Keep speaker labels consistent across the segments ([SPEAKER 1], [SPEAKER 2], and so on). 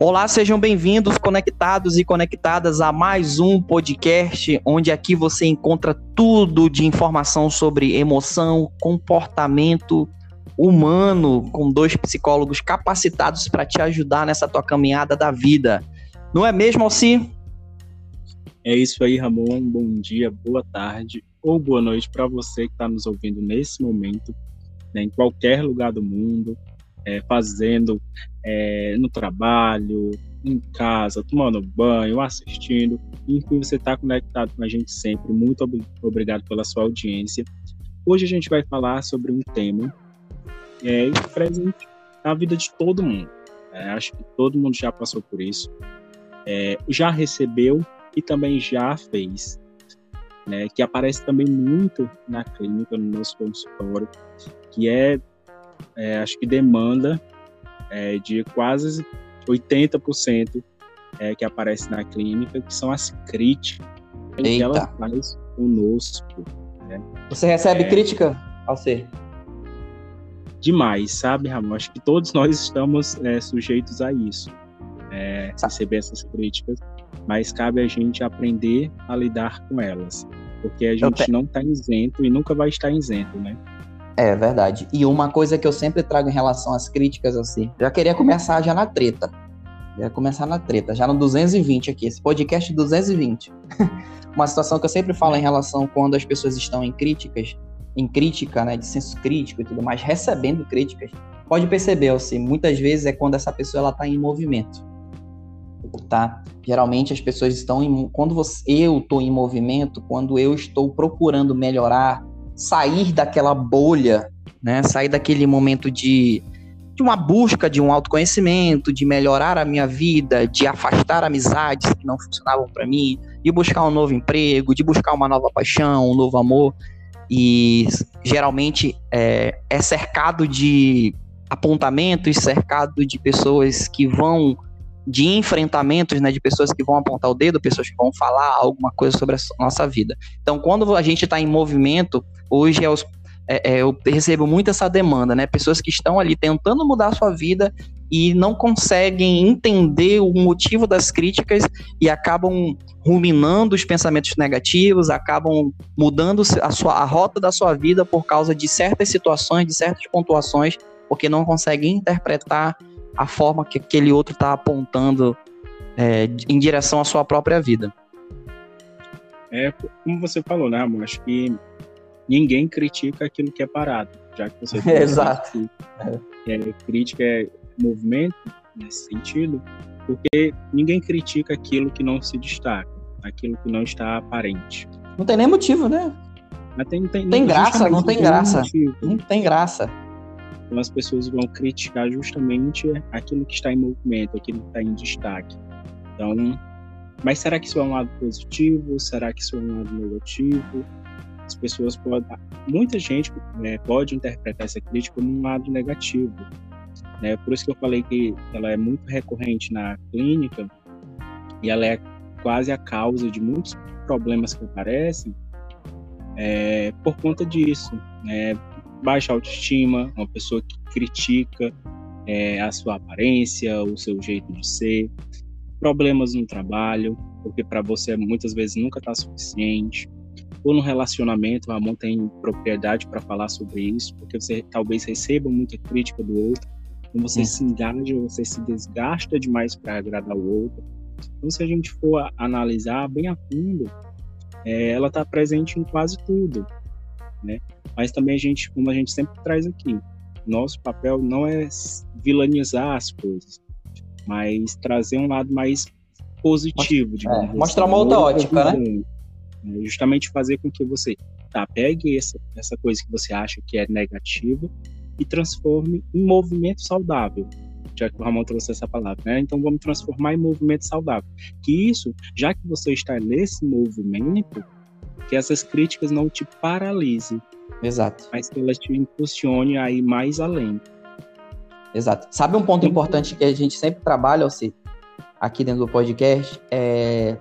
[SPEAKER 1] Olá, sejam bem-vindos, conectados e conectadas a mais um podcast, onde aqui você encontra tudo de informação sobre emoção, comportamento humano, com dois psicólogos capacitados para te ajudar nessa tua caminhada da vida. Não é mesmo, Alci?
[SPEAKER 2] É isso aí, Ramon. Bom dia, boa tarde ou boa noite para você que está nos ouvindo nesse momento, né, em qualquer lugar do mundo é, fazendo é, no trabalho, em casa, tomando banho, assistindo. Enfim, você está conectado com a gente sempre. Muito ob obrigado pela sua audiência. Hoje a gente vai falar sobre um tema é, presente na vida de todo mundo. É, acho que todo mundo já passou por isso, é, já recebeu e também já fez. Né, que aparece também muito na clínica, no nosso consultório, que é é, acho que demanda é, de quase 80% é, que aparece na clínica, que são as críticas Eita. que ela faz conosco. Né?
[SPEAKER 1] Você recebe é, crítica, Alcer?
[SPEAKER 2] Demais, sabe, Ramon? Acho que todos nós estamos é, sujeitos a isso, é, receber essas críticas, mas cabe a gente aprender a lidar com elas, porque a gente não está isento e nunca vai estar isento, né?
[SPEAKER 1] É verdade. E uma coisa que eu sempre trago em relação às críticas, assim, já queria começar já na treta. Já começar na treta, já no 220 aqui, esse podcast 220. uma situação que eu sempre falo em relação quando as pessoas estão em críticas, em crítica, né, de senso crítico e tudo mais, recebendo críticas. Pode perceber, assim, muitas vezes é quando essa pessoa ela tá em movimento. Tá? Geralmente as pessoas estão em quando você, eu estou em movimento, quando eu estou procurando melhorar, sair daquela bolha, né? Sair daquele momento de, de uma busca de um autoconhecimento, de melhorar a minha vida, de afastar amizades que não funcionavam para mim, de buscar um novo emprego, de buscar uma nova paixão, um novo amor. E geralmente é, é cercado de apontamentos, cercado de pessoas que vão de enfrentamentos, né, de pessoas que vão apontar o dedo, pessoas que vão falar alguma coisa sobre a nossa vida. Então, quando a gente está em movimento, hoje é os, é, é, eu recebo muito essa demanda, né, pessoas que estão ali tentando mudar a sua vida e não conseguem entender o motivo das críticas e acabam ruminando os pensamentos negativos, acabam mudando a, sua, a rota da sua vida por causa de certas situações, de certas pontuações, porque não conseguem interpretar a forma que aquele outro está apontando é, em direção à sua própria vida.
[SPEAKER 2] É, como você falou, né, amor? Acho que ninguém critica aquilo que é parado, já que você
[SPEAKER 1] é, Exato.
[SPEAKER 2] Que, é, crítica é movimento nesse sentido, porque ninguém critica aquilo que não se destaca, aquilo que não está aparente.
[SPEAKER 1] Não tem nem motivo, né?
[SPEAKER 2] Mas tem, tem,
[SPEAKER 1] tem graça, não tem graça. Motivo. Não tem graça.
[SPEAKER 2] Então as pessoas vão criticar justamente aquilo que está em movimento, aquilo que está em destaque. Então, mas será que isso é um lado positivo? Será que isso é um lado negativo? As pessoas podem, muita gente né, pode interpretar essa crítica como um lado negativo. Né? Por isso que eu falei que ela é muito recorrente na clínica e ela é quase a causa de muitos problemas que aparecem é, por conta disso. Né? baixa autoestima, uma pessoa que critica é, a sua aparência, o seu jeito de ser, problemas no trabalho, porque para você muitas vezes nunca está suficiente, ou no relacionamento, a Ramon tem propriedade para falar sobre isso, porque você talvez receba muita crítica do outro, então você se engaja, você se desgasta demais para agradar o outro. Então, se a gente for analisar bem a fundo, é, ela está presente em quase tudo, né? Mas também a gente, como a gente sempre traz aqui, nosso papel não é vilanizar as coisas, mas trazer um lado mais positivo,
[SPEAKER 1] de é, Mostrar uma outra ótica, né?
[SPEAKER 2] É, justamente fazer com que você tá, pegue essa, essa coisa que você acha que é negativa e transforme em movimento saudável, já que o Ramon trouxe essa palavra, né? Então vamos transformar em movimento saudável. Que isso, já que você está nesse movimento, que essas críticas não te paralisem,
[SPEAKER 1] Exato.
[SPEAKER 2] Mas que ela te impulsione a ir mais além.
[SPEAKER 1] Exato. Sabe um ponto importante que a gente sempre trabalha, Alci, aqui dentro do podcast? É,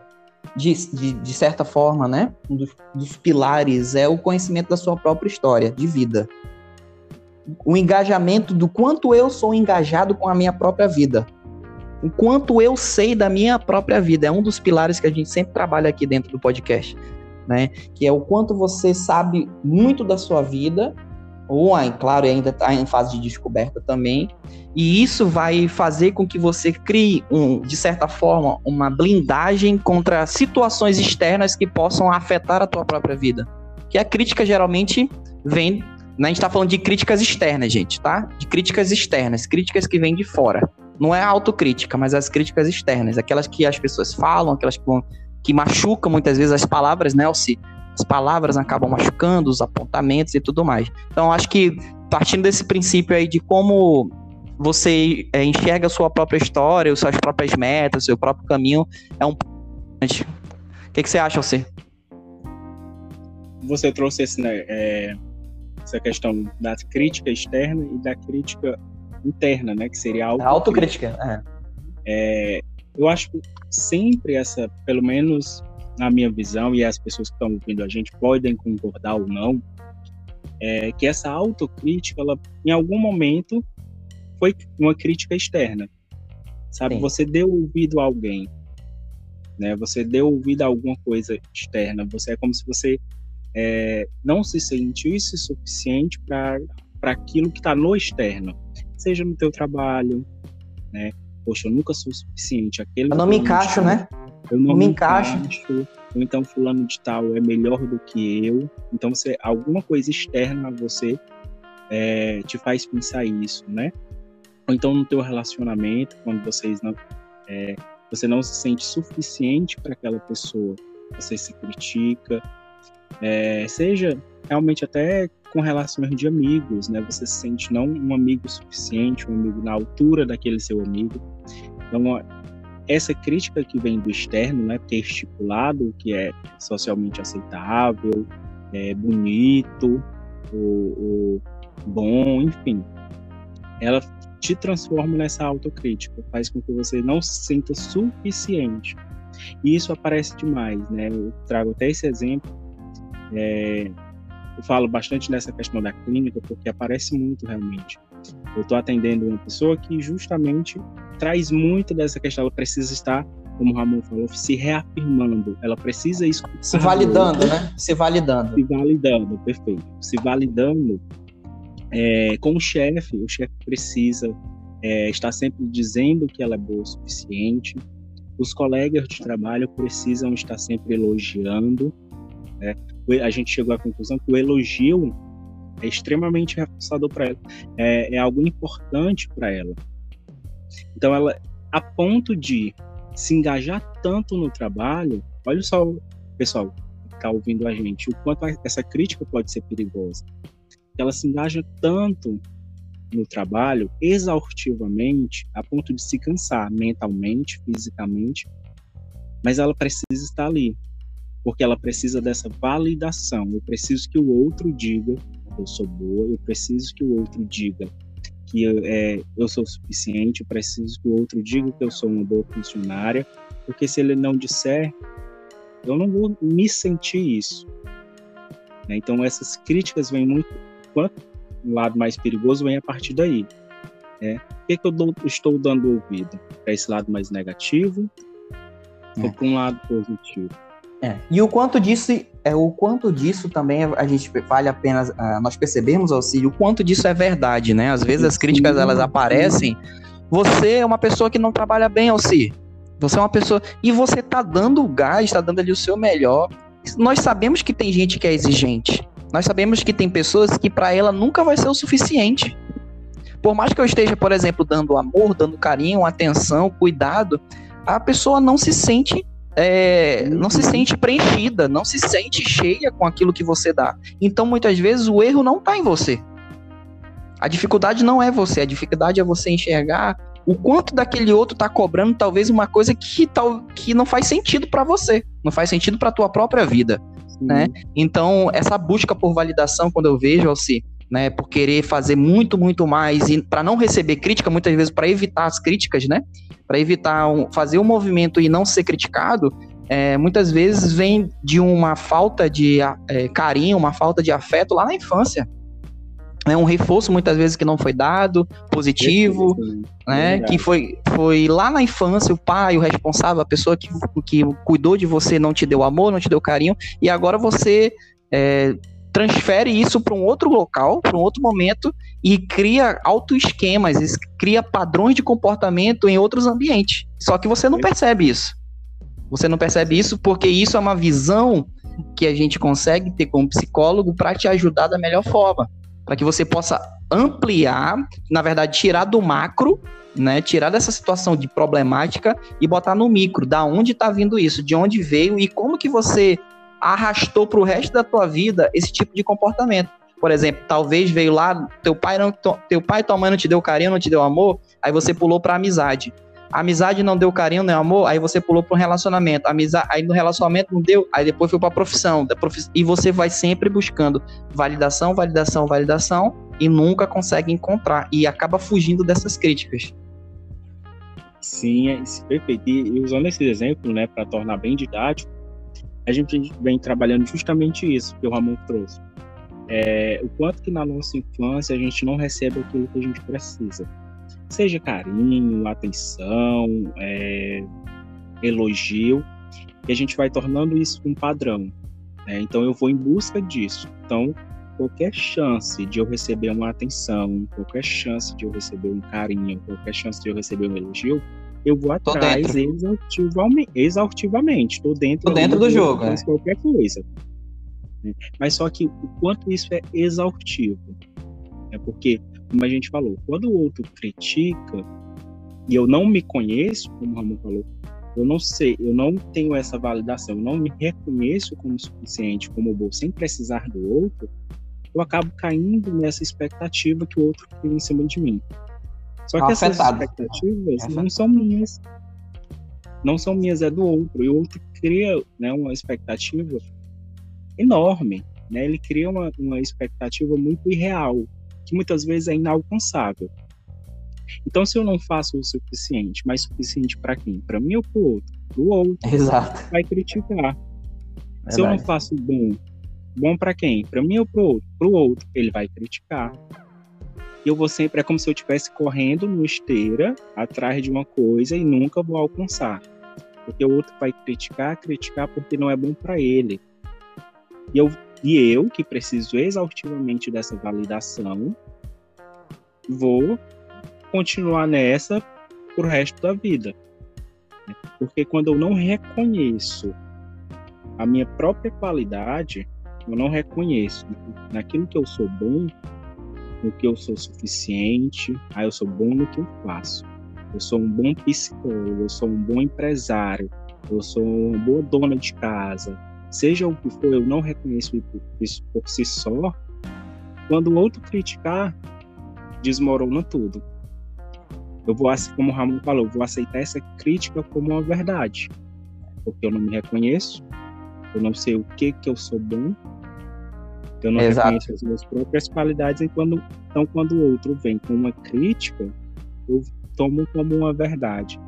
[SPEAKER 1] de, de, de certa forma, né? Um dos, dos pilares é o conhecimento da sua própria história de vida. O engajamento do quanto eu sou engajado com a minha própria vida. O quanto eu sei da minha própria vida. É um dos pilares que a gente sempre trabalha aqui dentro do podcast. Né? Que é o quanto você sabe muito da sua vida, ou, claro, ainda está em fase de descoberta também, e isso vai fazer com que você crie, um, de certa forma, uma blindagem contra situações externas que possam afetar a tua própria vida. Que a crítica geralmente vem. Né, a gente está falando de críticas externas, gente, tá? De críticas externas, críticas que vêm de fora. Não é a autocrítica, mas as críticas externas, aquelas que as pessoas falam, aquelas que, que machucam muitas vezes as palavras, né, Alci? As palavras acabam machucando, os apontamentos e tudo mais. Então, acho que partindo desse princípio aí de como você é, enxerga a sua própria história, as suas próprias metas, seu próprio caminho, é um. O que, que você acha, você?
[SPEAKER 2] Você trouxe esse, né, é, essa questão da crítica externa e da crítica interna, né? Que seria a
[SPEAKER 1] autocrítica. autocrítica
[SPEAKER 2] é. é. eu acho que sempre essa, pelo menos na minha visão, e as pessoas que estão ouvindo a gente podem concordar ou não, é que essa autocrítica, ela, em algum momento, foi uma crítica externa. Sabe, Sim. você deu ouvido a alguém, né? Você deu ouvido a alguma coisa externa. Você é como se você é, não se sentisse suficiente para aquilo que está no externo, seja no teu trabalho, né? Poxa, eu nunca sou suficiente. Aquele
[SPEAKER 1] eu não me encaixo, né?
[SPEAKER 2] Eu não, não me encaixo. encaixo. Ou então fulano de tal é melhor do que eu. Então você alguma coisa externa a você é, te faz pensar isso, né? ou então no teu relacionamento, quando vocês não, é, você não se sente suficiente para aquela pessoa, você se critica, é, seja realmente até com relações de amigos, né? Você se sente não um amigo suficiente, um amigo na altura daquele seu amigo. Então, essa crítica que vem do externo, né? Ter estipulado o que é socialmente aceitável, é bonito, o, bom, enfim, ela te transforma nessa autocrítica, faz com que você não se sinta suficiente. E isso aparece demais, né? Eu trago até esse exemplo. É, eu falo bastante nessa questão da clínica porque aparece muito realmente. Eu estou atendendo uma pessoa que justamente traz muito dessa questão. Ela precisa estar, como o Ramon falou, se reafirmando. Ela precisa escutar.
[SPEAKER 1] Se validando, né? Se validando.
[SPEAKER 2] Se validando, perfeito. Se validando é, com o chefe, o chefe precisa é, estar sempre dizendo que ela é boa o suficiente. Os colegas de trabalho precisam estar sempre elogiando. Né? A gente chegou à conclusão que o elogio é extremamente reforçador para ela, é, é algo importante para ela. Então, ela, a ponto de se engajar tanto no trabalho, olha só, pessoal, que está ouvindo a gente, o quanto essa crítica pode ser perigosa ela se engaja tanto no trabalho, exaustivamente, a ponto de se cansar mentalmente, fisicamente, mas ela precisa estar ali, porque ela precisa dessa validação. Eu preciso que o outro diga que eu sou boa, eu preciso que o outro diga que é, eu sou suficiente, eu preciso que o outro diga que eu sou uma boa funcionária, porque se ele não disser, eu não vou me sentir isso. Né? Então essas críticas vêm muito quanto o lado mais perigoso vem a partir daí. Né? Por que, que eu dou, estou dando ouvido? Para esse lado mais negativo é. ou para um lado positivo?
[SPEAKER 1] É. E o quanto disso é o quanto disso também a gente vale apenas uh, nós percebemos auxílio o quanto disso é verdade, né? Às vezes as críticas elas aparecem. Você é uma pessoa que não trabalha bem, Alci. Você é uma pessoa e você tá dando o gás, está dando ali o seu melhor. Nós sabemos que tem gente que é exigente. Nós sabemos que tem pessoas que para ela nunca vai ser o suficiente. Por mais que eu esteja, por exemplo, dando amor, dando carinho, atenção, cuidado, a pessoa não se sente é, não se sente preenchida, não se sente cheia com aquilo que você dá. Então, muitas vezes, o erro não está em você. A dificuldade não é você, a dificuldade é você enxergar o quanto daquele outro está cobrando talvez uma coisa que, tal, que não faz sentido para você, não faz sentido para a tua própria vida né? Então, essa busca por validação, quando eu vejo, Alci, né, por querer fazer muito, muito mais e para não receber crítica, muitas vezes para evitar as críticas, né? Para evitar um, fazer um movimento e não ser criticado, é, muitas vezes vem de uma falta de é, carinho, uma falta de afeto lá na infância. né, um reforço muitas vezes que não foi dado, positivo, né, que foi, foi lá na infância o pai, o responsável, a pessoa que, que cuidou de você não te deu amor, não te deu carinho, e agora você é, transfere isso para um outro local, para um outro momento e cria autoesquemas, cria padrões de comportamento em outros ambientes. Só que você não percebe isso. Você não percebe isso porque isso é uma visão que a gente consegue ter como psicólogo para te ajudar da melhor forma para que você possa ampliar, na verdade, tirar do macro, né, tirar dessa situação de problemática e botar no micro, da onde está vindo isso, de onde veio e como que você arrastou para o resto da tua vida esse tipo de comportamento. Por exemplo, talvez veio lá, teu pai não, teu pai e tua mãe não te deu carinho, não te deu amor, aí você pulou para amizade. A amizade não deu carinho nem amor, aí você pulou para um relacionamento. Amizade, aí no relacionamento não deu, aí depois foi para a profissão, e você vai sempre buscando validação, validação, validação e nunca consegue encontrar e acaba fugindo dessas críticas.
[SPEAKER 2] Sim, é perfeito. E usando esse exemplo, né, para tornar bem didático, a gente vem trabalhando justamente isso que o Ramon trouxe. É, o quanto que na nossa infância a gente não recebe aquilo que a gente precisa seja carinho, atenção, é, elogio, e a gente vai tornando isso um padrão. Né? Então eu vou em busca disso. Então qualquer chance de eu receber uma atenção, qualquer chance de eu receber um carinho, qualquer chance de eu receber um elogio, eu vou atrás exaustivamente. exaustivamente. Estou dentro,
[SPEAKER 1] Tô dentro do jogo. É.
[SPEAKER 2] Qualquer coisa. Mas só que o quanto isso é exaustivo. É porque como a gente falou, quando o outro critica e eu não me conheço, como o Ramon falou, eu não sei, eu não tenho essa validação, eu não me reconheço como suficiente, como bom, sem precisar do outro, eu acabo caindo nessa expectativa que o outro cria em cima de mim. Só que essas expectativas não são minhas. Não são minhas, é do outro. E o outro cria né, uma expectativa enorme. Né? Ele cria uma, uma expectativa muito irreal que muitas vezes é inalcançável. Então, se eu não faço o suficiente, mas suficiente para quem? Para mim ou para o outro? Para o outro.
[SPEAKER 1] Exato.
[SPEAKER 2] Vai criticar. Verdade. Se eu não faço bom, bom para quem? Para mim ou para o outro? Para o outro, ele vai criticar. Eu vou sempre, é como se eu estivesse correndo no esteira, atrás de uma coisa e nunca vou alcançar. Porque o outro vai criticar, criticar porque não é bom para ele. E eu e eu, que preciso exaustivamente dessa validação, vou continuar nessa pro resto da vida. Porque quando eu não reconheço a minha própria qualidade, eu não reconheço naquilo que eu sou bom, no que eu sou suficiente, aí eu sou bom no que eu faço. Eu sou um bom psicólogo, eu sou um bom empresário, eu sou uma boa dona de casa, seja o que for, eu não reconheço isso por si só, quando o outro criticar, desmorona tudo. Eu vou, como o Ramon falou, eu vou aceitar essa crítica como uma verdade, porque eu não me reconheço, eu não sei o que que eu sou bom, eu não Exato. reconheço as minhas próprias qualidades, e quando, então quando o outro vem com uma crítica, eu tomo como uma verdade.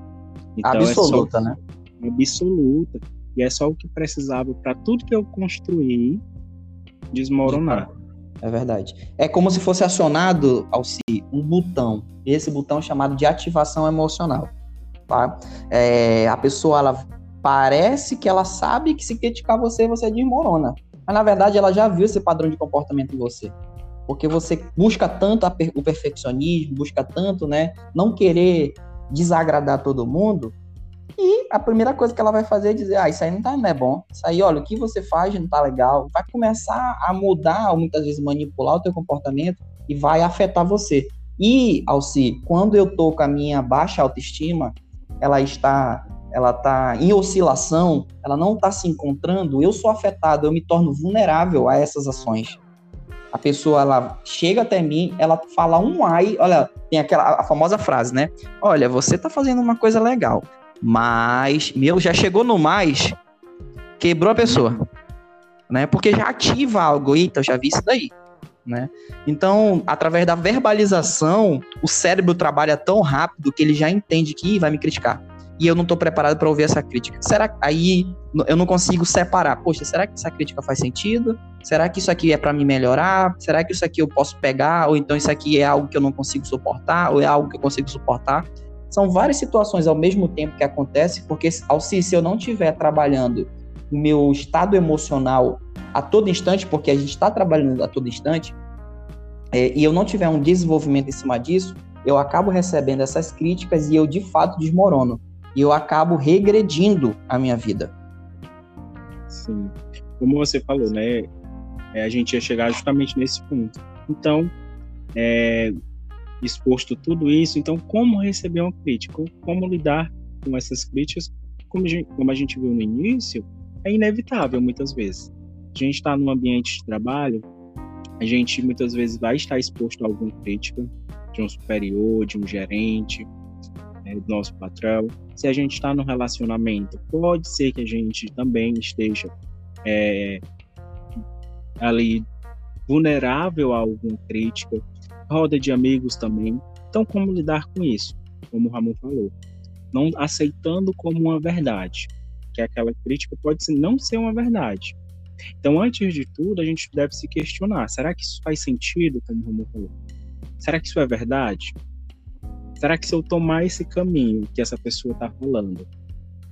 [SPEAKER 1] Então, absoluta, é só, né?
[SPEAKER 2] Absoluta. E é só o que precisava para tudo que eu construí desmoronar.
[SPEAKER 1] É verdade. É como se fosse acionado, Alci, um botão. Esse botão é chamado de ativação emocional. Tá? É, a pessoa, ela parece que ela sabe que se criticar você, você desmorona. Mas na verdade ela já viu esse padrão de comportamento em você. Porque você busca tanto per o perfeccionismo, busca tanto, né, não querer desagradar todo mundo, e a primeira coisa que ela vai fazer é dizer: ah, isso aí não, tá, não é bom. Isso aí, olha, o que você faz não tá legal. Vai começar a mudar, ou muitas vezes manipular o teu comportamento e vai afetar você. E, Alci, quando eu tô com a minha baixa autoestima, ela está ela tá em oscilação, ela não está se encontrando, eu sou afetado, eu me torno vulnerável a essas ações. A pessoa ela chega até mim, ela fala um ai, olha, tem aquela a famosa frase, né? Olha, você tá fazendo uma coisa legal, mas, meu, já chegou no mais, quebrou a pessoa. Né? Porque já ativa algo, eita, eu já vi isso daí. Né? Então, através da verbalização, o cérebro trabalha tão rápido que ele já entende que vai me criticar. E eu não estou preparado para ouvir essa crítica. Será que aí eu não consigo separar? Poxa, será que essa crítica faz sentido? Será que isso aqui é para me melhorar? Será que isso aqui eu posso pegar? Ou então isso aqui é algo que eu não consigo suportar? Ou é algo que eu consigo suportar? São várias situações ao mesmo tempo que acontecem, porque se, se eu não estiver trabalhando o meu estado emocional a todo instante, porque a gente está trabalhando a todo instante, é, e eu não tiver um desenvolvimento em cima disso, eu acabo recebendo essas críticas e eu de fato desmorono. E eu acabo regredindo a minha vida.
[SPEAKER 2] Sim. Como você falou, né? É, a gente ia chegar justamente nesse ponto. Então, é, exposto tudo isso, então como receber uma crítica? Como lidar com essas críticas? Como a gente, como a gente viu no início, é inevitável muitas vezes. A gente está num ambiente de trabalho, a gente muitas vezes vai estar exposto a alguma crítica de um superior, de um gerente, é, do nosso patrão. Se a gente está no relacionamento, pode ser que a gente também esteja é, ali vulnerável a alguma crítica, roda de amigos também. Então, como lidar com isso? Como o Ramon falou, não aceitando como uma verdade, que aquela crítica pode não ser uma verdade, então, antes de tudo, a gente deve se questionar: será que isso faz sentido, como o Romulo falou? Será que isso é verdade? Será que se eu tomar esse caminho que essa pessoa está falando,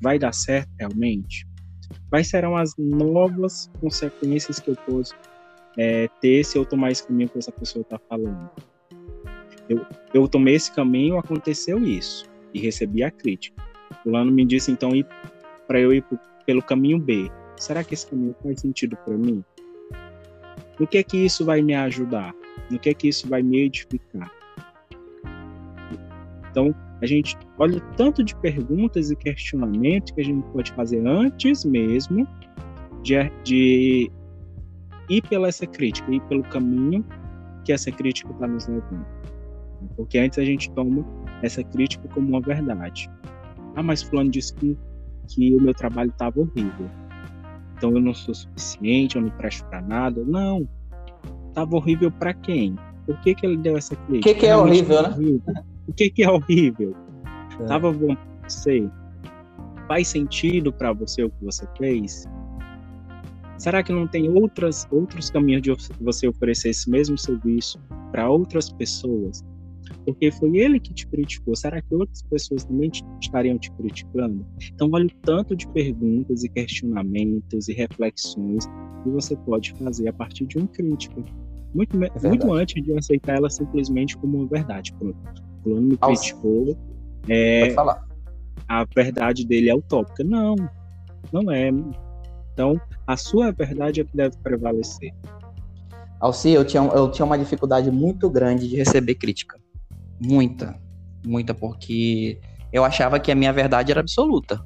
[SPEAKER 2] vai dar certo realmente? Quais serão as novas consequências que eu posso é, ter se eu tomar esse caminho que essa pessoa está falando? Eu, eu tomei esse caminho, aconteceu isso, e recebi a crítica. O Lano me disse então para eu ir pelo caminho B será que esse caminho faz sentido para mim? No que é que isso vai me ajudar? No que é que isso vai me edificar? Então, a gente olha tanto de perguntas e questionamentos que a gente pode fazer antes mesmo de, de ir pela essa crítica, ir pelo caminho que essa crítica está nos levando. Porque antes a gente toma essa crítica como uma verdade. Ah, mas fulano disse que, que o meu trabalho estava horrível então eu não sou suficiente, eu não presto para nada. Não. Tava horrível para quem? Por que, que ele deu essa crítica?
[SPEAKER 1] O que, que é horrível, né?
[SPEAKER 2] O que, que é horrível? É. Tava bom pra você? Faz sentido para você o que você fez? Será que não tem outras, outros caminhos de você oferecer esse mesmo serviço para outras pessoas? porque foi ele que te criticou. Será que outras pessoas também te, estariam te criticando? Então, vale o tanto de perguntas e questionamentos e reflexões que você pode fazer a partir de uma crítica. Muito, é muito antes de aceitar ela simplesmente como uma verdade. Pronto, fulano me criticou. É,
[SPEAKER 1] Pode falar.
[SPEAKER 2] A verdade dele é utópica. Não, não é. Então, a sua verdade é que deve prevalecer.
[SPEAKER 1] Alci, eu tinha, eu tinha uma dificuldade muito grande de receber crítica. Muita, muita, porque eu achava que a minha verdade era absoluta,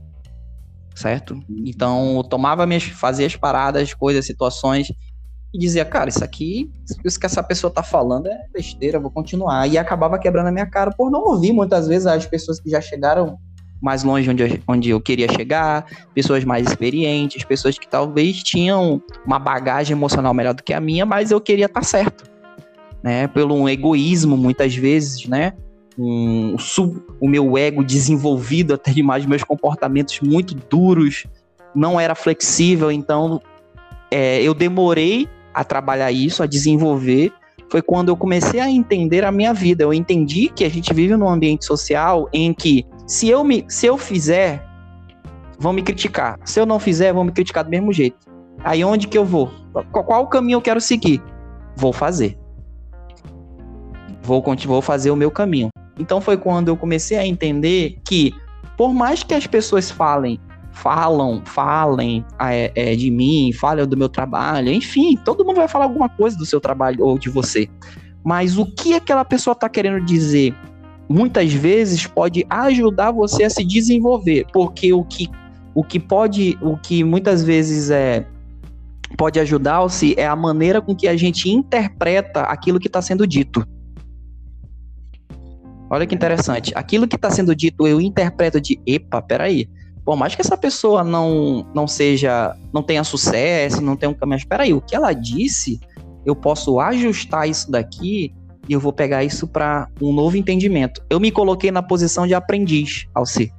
[SPEAKER 1] certo? Então, eu tomava minhas, fazia as paradas, coisas, situações e dizia, cara, isso aqui, isso que essa pessoa tá falando é besteira, vou continuar. E acabava quebrando a minha cara por não ouvir muitas vezes as pessoas que já chegaram mais longe onde eu, onde eu queria chegar, pessoas mais experientes, pessoas que talvez tinham uma bagagem emocional melhor do que a minha, mas eu queria estar tá certo né? Pelo um egoísmo, muitas vezes, né? Um, sub, o meu ego desenvolvido até demais, meus comportamentos muito duros, não era flexível, então é, eu demorei a trabalhar isso, a desenvolver. Foi quando eu comecei a entender a minha vida. Eu entendi que a gente vive num ambiente social em que se eu me, se eu fizer, vão me criticar. Se eu não fizer, vão me criticar do mesmo jeito. Aí onde que eu vou? Qual, qual caminho eu quero seguir? Vou fazer vou, vou fazer o meu caminho. Então foi quando eu comecei a entender que, por mais que as pessoas falem, falam, falem é, é, de mim, falem do meu trabalho, enfim, todo mundo vai falar alguma coisa do seu trabalho ou de você. Mas o que aquela pessoa está querendo dizer, muitas vezes pode ajudar você a se desenvolver, porque o que, o que pode, o que muitas vezes é pode ajudar-se é a maneira com que a gente interpreta aquilo que está sendo dito. Olha que interessante. Aquilo que está sendo dito, eu interpreto de, epa, peraí. Por mais que essa pessoa não, não seja, não tenha sucesso, não tenha um caminho, mas peraí, o que ela disse, eu posso ajustar isso daqui e eu vou pegar isso para um novo entendimento. Eu me coloquei na posição de aprendiz, Alci.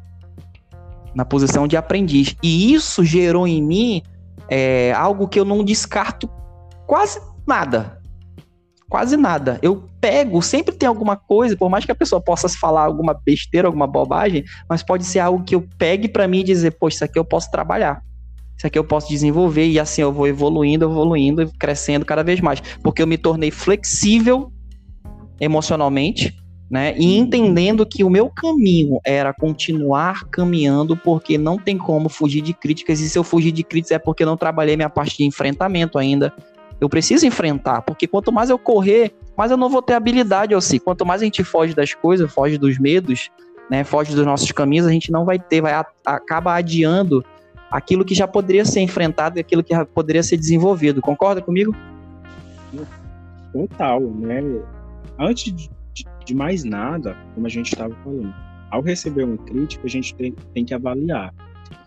[SPEAKER 1] na posição de aprendiz. E isso gerou em mim é, algo que eu não descarto quase nada. Quase nada. Eu pego, sempre tem alguma coisa, por mais que a pessoa possa falar alguma besteira, alguma bobagem, mas pode ser algo que eu pegue para mim e dizer, poxa, isso aqui eu posso trabalhar. Isso aqui eu posso desenvolver e assim eu vou evoluindo, evoluindo, crescendo cada vez mais. Porque eu me tornei flexível emocionalmente, né? E entendendo que o meu caminho era continuar caminhando, porque não tem como fugir de críticas, e se eu fugir de críticas é porque não trabalhei minha parte de enfrentamento ainda. Eu preciso enfrentar, porque quanto mais eu correr, mais eu não vou ter habilidade, se quanto mais a gente foge das coisas, foge dos medos, né, foge dos nossos caminhos, a gente não vai ter, vai a, acaba adiando aquilo que já poderia ser enfrentado e aquilo que já poderia ser desenvolvido. Concorda comigo?
[SPEAKER 2] Total, né? Antes de de, de mais nada, como a gente estava falando, ao receber uma crítica, a gente tem, tem que avaliar.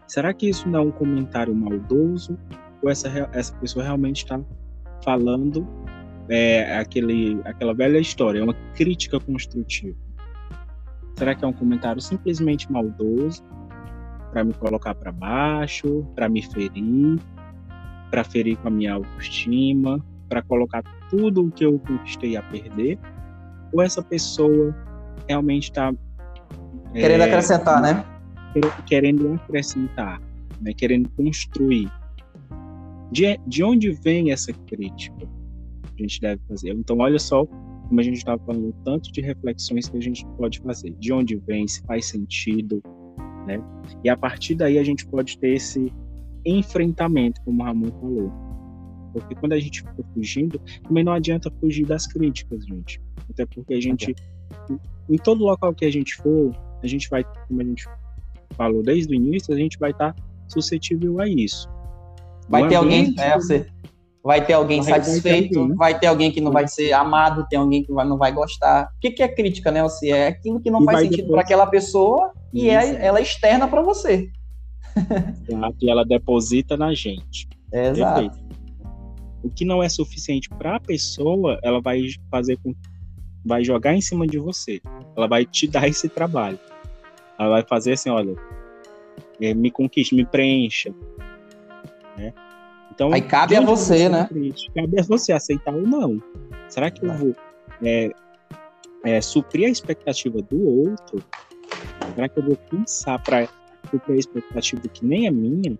[SPEAKER 2] Será que isso não é um comentário maldoso? Ou essa, essa pessoa realmente está falando é, aquele, aquela velha história, é uma crítica construtiva? Será que é um comentário simplesmente maldoso para me colocar para baixo, para me ferir, para ferir com a minha autoestima, para colocar tudo o que eu conquistei a perder? ou essa pessoa realmente está
[SPEAKER 1] querendo é, acrescentar, né?
[SPEAKER 2] Querendo acrescentar, né? querendo construir. De, de onde vem essa crítica? A gente deve fazer. Então, olha só como a gente estava falando, tanto de reflexões que a gente pode fazer. De onde vem, se faz sentido, né? E a partir daí a gente pode ter esse enfrentamento, como o Ramon falou. Porque quando a gente fica fugindo, também não adianta fugir das críticas, gente. Até porque a gente, em todo local que a gente for, a gente vai, como a gente falou desde o início, a gente vai estar tá suscetível a isso.
[SPEAKER 1] Vai ter alguém, é, você, vai ter alguém vai, satisfeito, vai ter, vai ter, alguém que não vai ser amado, tem alguém que vai, não vai gostar. O que, que é crítica, né? Você é aquilo que não e faz sentido para aquela pessoa e é, ela é externa para você.
[SPEAKER 2] E ela deposita na gente.
[SPEAKER 1] É, exato.
[SPEAKER 2] O que não é suficiente para a pessoa, ela vai fazer com vai jogar em cima de você. Ela vai te dar esse trabalho. Ela vai fazer assim, olha, me conquiste, me preencha. Né?
[SPEAKER 1] Então, Aí cabe a você, né?
[SPEAKER 2] Cabe a você aceitar ou não. Será que eu vou é, é, suprir a expectativa do outro? Será que eu vou pensar para suprir a expectativa que nem a minha?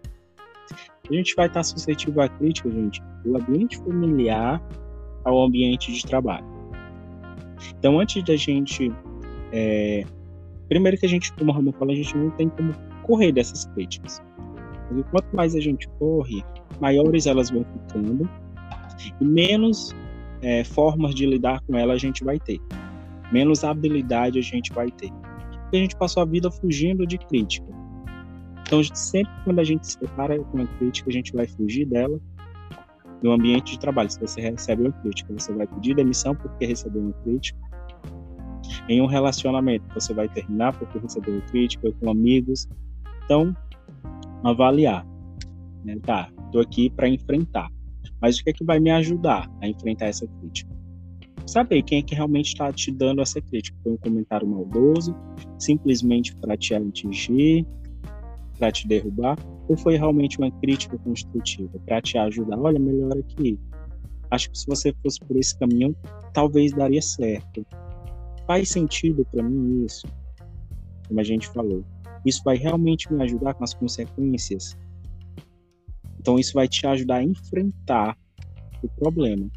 [SPEAKER 2] A gente vai estar suscetível à crítica, gente, do ambiente familiar ao ambiente de trabalho. Então, antes da gente. É, primeiro que a gente, como o Ramon fala, a gente não tem como correr dessas críticas. Porque quanto mais a gente corre, maiores elas vão ficando e menos é, formas de lidar com ela a gente vai ter. Menos habilidade a gente vai ter. Porque a gente passou a vida fugindo de crítica. Então, sempre quando a gente se depara com uma crítica, a gente vai fugir dela no ambiente de trabalho. Se você recebe uma crítica, você vai pedir demissão porque recebeu uma crítica. Em um relacionamento, você vai terminar porque recebeu uma crítica com amigos. Então, avaliar. Né? Tá, estou aqui para enfrentar. Mas o que é que vai me ajudar a enfrentar essa crítica? Saber quem é que realmente está te dando essa crítica. Foi um comentário maldoso, simplesmente para te atingir, para te derrubar, ou foi realmente uma crítica construtiva para te ajudar? Olha, melhor aqui. Acho que se você fosse por esse caminho, talvez daria certo. Faz sentido para mim isso? Como a gente falou. Isso vai realmente me ajudar com as consequências? Então, isso vai te ajudar a enfrentar o problema.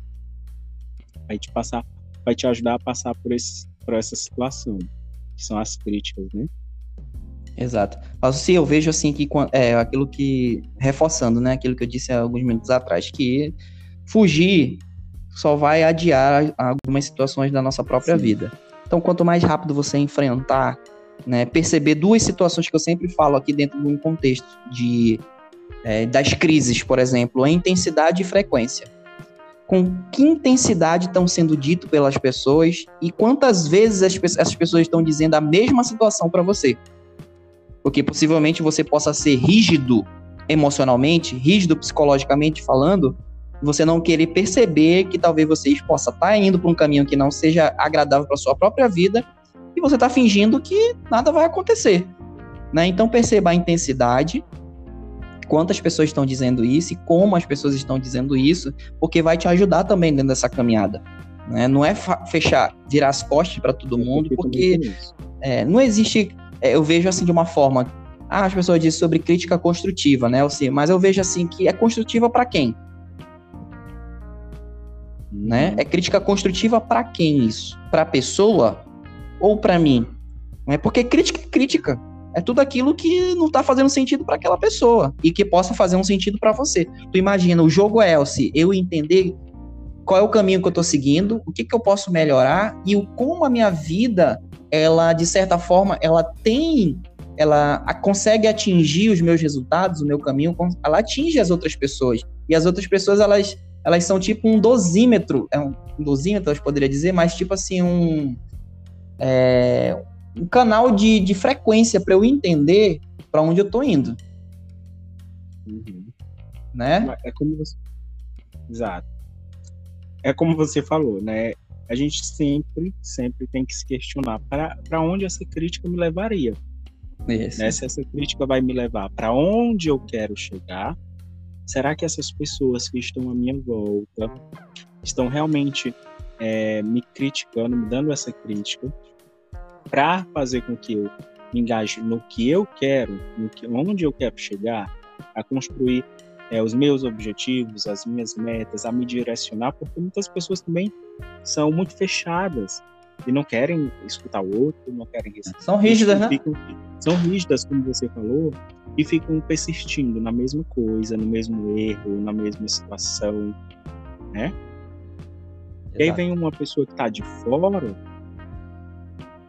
[SPEAKER 2] Vai te passar, vai te ajudar a passar por, esse, por essa situação, que são as críticas, né?
[SPEAKER 1] Exato. Mas sim, eu vejo assim que é aquilo que reforçando, né, aquilo que eu disse há alguns minutos atrás, que fugir só vai adiar algumas situações da nossa própria sim. vida. Então, quanto mais rápido você enfrentar, né, perceber duas situações que eu sempre falo aqui dentro de um contexto de é, das crises, por exemplo, a intensidade e frequência. Com que intensidade estão sendo dito pelas pessoas e quantas vezes as, as pessoas estão dizendo a mesma situação para você? Porque possivelmente você possa ser rígido emocionalmente, rígido psicologicamente falando, você não querer perceber que talvez você possa estar tá indo para um caminho que não seja agradável para sua própria vida e você está fingindo que nada vai acontecer. Né? Então perceba a intensidade, quantas pessoas estão dizendo isso e como as pessoas estão dizendo isso, porque vai te ajudar também dentro dessa caminhada. Né? Não é fechar, virar as costas para todo mundo, porque é, não existe. É, eu vejo assim de uma forma. Ah, as pessoas dizem sobre crítica construtiva, né? Sei, mas eu vejo assim que é construtiva para quem? Né? É crítica construtiva para quem isso? Para a pessoa ou para mim? Né? Porque crítica é crítica. É tudo aquilo que não tá fazendo sentido para aquela pessoa e que possa fazer um sentido para você. Tu imagina, o jogo é se eu entender qual é o caminho que eu tô seguindo, o que que eu posso melhorar e o como a minha vida, ela de certa forma, ela tem ela consegue atingir os meus resultados, o meu caminho, ela atinge as outras pessoas. E as outras pessoas, elas, elas são tipo um dosímetro, é um, dosímetro, eu poderia dizer, mas tipo assim, um, é, um canal de, de frequência para eu entender para onde eu estou indo.
[SPEAKER 2] Uhum. Né? É como você... Exato. É como você falou, né? A gente sempre, sempre tem que se questionar para onde essa crítica me levaria. Né? Se essa crítica vai me levar para onde eu quero chegar, será que essas pessoas que estão à minha volta estão realmente é, me criticando, me dando essa crítica para fazer com que eu me engaje no que eu quero, no que, onde eu quero chegar, a construir é, os meus objetivos, as minhas metas, a me direcionar, porque muitas pessoas também são muito fechadas e não querem escutar o outro, não querem
[SPEAKER 1] receber. São rígidas, né?
[SPEAKER 2] Ficam, são rígidas, como você falou, e ficam persistindo na mesma coisa, no mesmo erro, na mesma situação, né? Exato. E aí vem uma pessoa que está de fora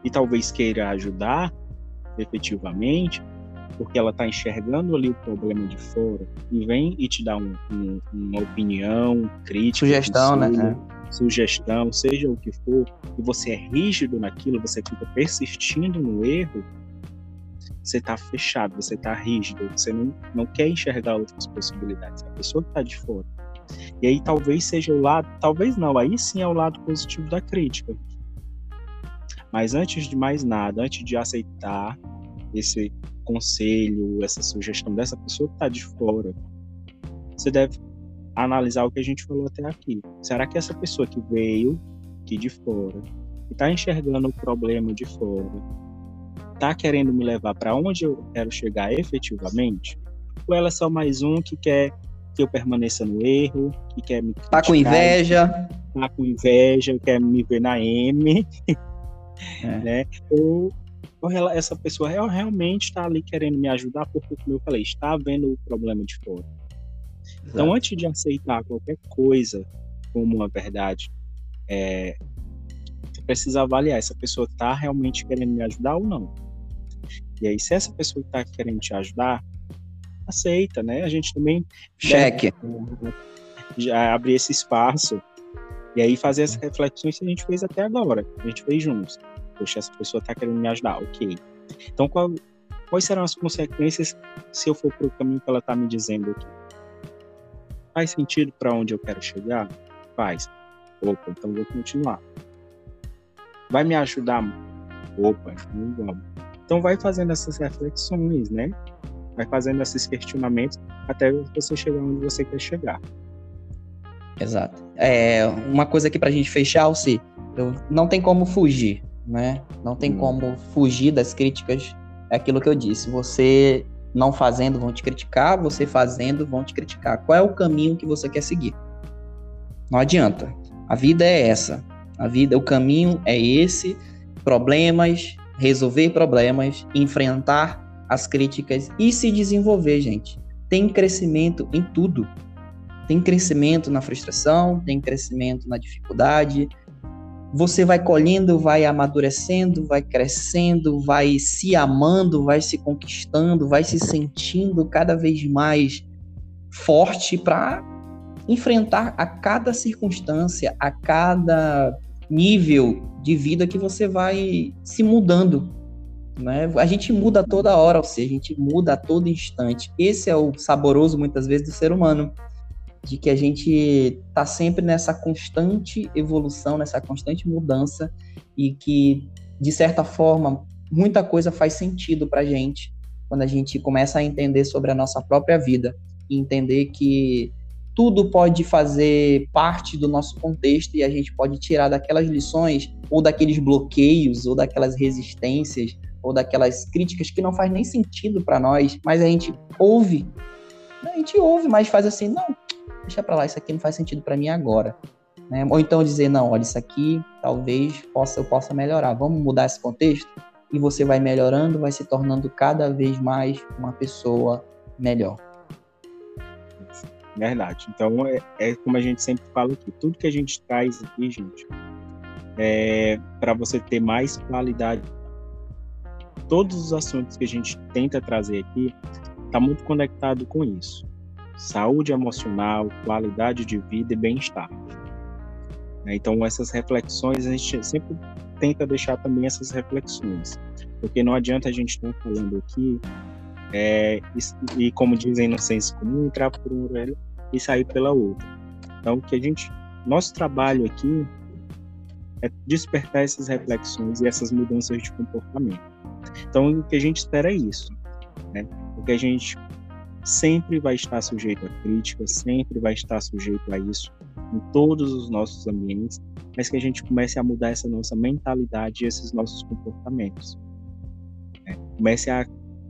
[SPEAKER 2] e talvez queira ajudar efetivamente, porque ela está enxergando ali o problema de fora e vem e te dá um, um, uma opinião, crítica,
[SPEAKER 1] sugestão, né?
[SPEAKER 2] É. Sugestão, seja o que for, e você é rígido naquilo, você fica persistindo no erro, você está fechado, você está rígido, você não, não quer enxergar outras possibilidades. A pessoa que está de fora. E aí talvez seja o lado, talvez não, aí sim é o lado positivo da crítica. Mas antes de mais nada, antes de aceitar esse conselho, essa sugestão dessa pessoa que está de fora, você deve analisar o que a gente falou até aqui. Será que essa pessoa que veio aqui de fora, que está enxergando o problema de fora, está querendo me levar para onde eu quero chegar efetivamente? Ou ela é só mais um que quer que eu permaneça no erro, que quer me.
[SPEAKER 1] Tá com inveja.
[SPEAKER 2] Tá com inveja, quer me ver na M. É. Né? Ou, ou essa pessoa realmente está ali querendo me ajudar, porque, como eu falei, está vendo o problema de fora. Então, Exato. Então, antes de aceitar qualquer coisa como uma verdade, é, você precisa avaliar essa pessoa está realmente querendo me ajudar ou não. E aí, se essa pessoa está querendo te ajudar, aceita, né? A gente também
[SPEAKER 1] cheque
[SPEAKER 2] já abrir esse espaço e aí fazer essas reflexões que a gente fez até agora, a gente fez juntos. Poxa, essa pessoa está querendo me ajudar, ok. Então, qual, quais serão as consequências se eu for para o caminho que ela está me dizendo aqui? Faz sentido para onde eu quero chegar? Faz. Opa, então vou continuar. Vai me ajudar? Opa, então vamos. Então vai fazendo essas reflexões, né? Vai fazendo esses questionamentos até você chegar onde você quer chegar.
[SPEAKER 1] Exato. É, uma coisa aqui pra gente fechar, se não tem como fugir, né? Não tem hum. como fugir das críticas. É aquilo que eu disse. Você não fazendo vão te criticar, você fazendo vão te criticar. Qual é o caminho que você quer seguir? Não adianta. A vida é essa. A vida, o caminho é esse. Problemas, resolver problemas, enfrentar as críticas e se desenvolver, gente. Tem crescimento em tudo. Tem crescimento na frustração, tem crescimento na dificuldade. Você vai colhendo, vai amadurecendo, vai crescendo, vai se amando, vai se conquistando, vai se sentindo cada vez mais forte para enfrentar a cada circunstância, a cada nível de vida que você vai se mudando. Né? A gente muda toda hora, ou seja, a gente muda a todo instante. Esse é o saboroso, muitas vezes, do ser humano de que a gente está sempre nessa constante evolução, nessa constante mudança e que, de certa forma, muita coisa faz sentido para a gente quando a gente começa a entender sobre a nossa própria vida e entender que tudo pode fazer parte do nosso contexto e a gente pode tirar daquelas lições ou daqueles bloqueios ou daquelas resistências ou daquelas críticas que não faz nem sentido para nós, mas a gente ouve, a gente ouve, mas faz assim, não, deixa para lá, isso aqui não faz sentido para mim agora. Né? Ou então dizer, não, olha, isso aqui talvez possa, eu possa melhorar, vamos mudar esse contexto? E você vai melhorando, vai se tornando cada vez mais uma pessoa melhor.
[SPEAKER 2] Verdade. Então, é, é como a gente sempre fala aqui, tudo que a gente traz aqui, gente, é para você ter mais qualidade. Todos os assuntos que a gente tenta trazer aqui está muito conectado com isso. Saúde emocional, qualidade de vida e bem-estar. Né? Então, essas reflexões, a gente sempre tenta deixar também essas reflexões, porque não adianta a gente estar falando aqui é, e, e, como dizem no senso comum, entrar por uma orelha e sair pela outra. Então, que a gente, nosso trabalho aqui é despertar essas reflexões e essas mudanças de comportamento. Então, o que a gente espera é isso, né? Porque a gente sempre vai estar sujeito a críticas, sempre vai estar sujeito a isso em todos os nossos ambientes, mas que a gente comece a mudar essa nossa mentalidade e esses nossos comportamentos. Né? Comece a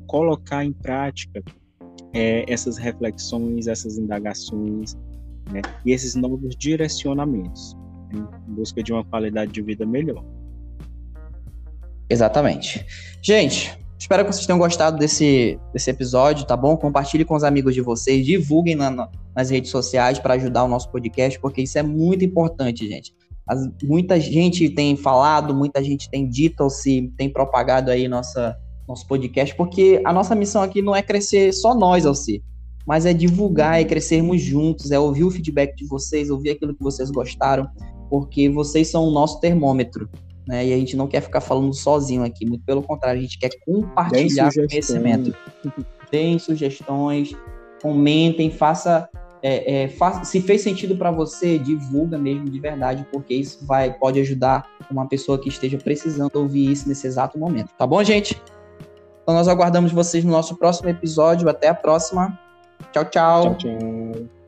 [SPEAKER 2] colocar em prática é, essas reflexões, essas indagações né? e esses novos direcionamentos né? em busca de uma qualidade de vida melhor.
[SPEAKER 1] Exatamente. Gente, espero que vocês tenham gostado desse, desse episódio, tá bom? Compartilhe com os amigos de vocês, divulguem na, nas redes sociais para ajudar o nosso podcast, porque isso é muito importante, gente. As, muita gente tem falado, muita gente tem dito ou se tem propagado aí nossa, nosso podcast, porque a nossa missão aqui não é crescer só nós, Alci, mas é divulgar, é crescermos juntos, é ouvir o feedback de vocês, ouvir aquilo que vocês gostaram, porque vocês são o nosso termômetro né? E a gente não quer ficar falando sozinho aqui, muito pelo contrário, a gente quer compartilhar conhecimento. Deem sugestões, comentem, faça, é, é, faça se fez sentido para você, divulga mesmo de verdade, porque isso vai pode ajudar uma pessoa que esteja precisando ouvir isso nesse exato momento. Tá bom, gente? Então nós aguardamos vocês no nosso próximo episódio. Até a próxima. Tchau, tchau. tchau, tchau.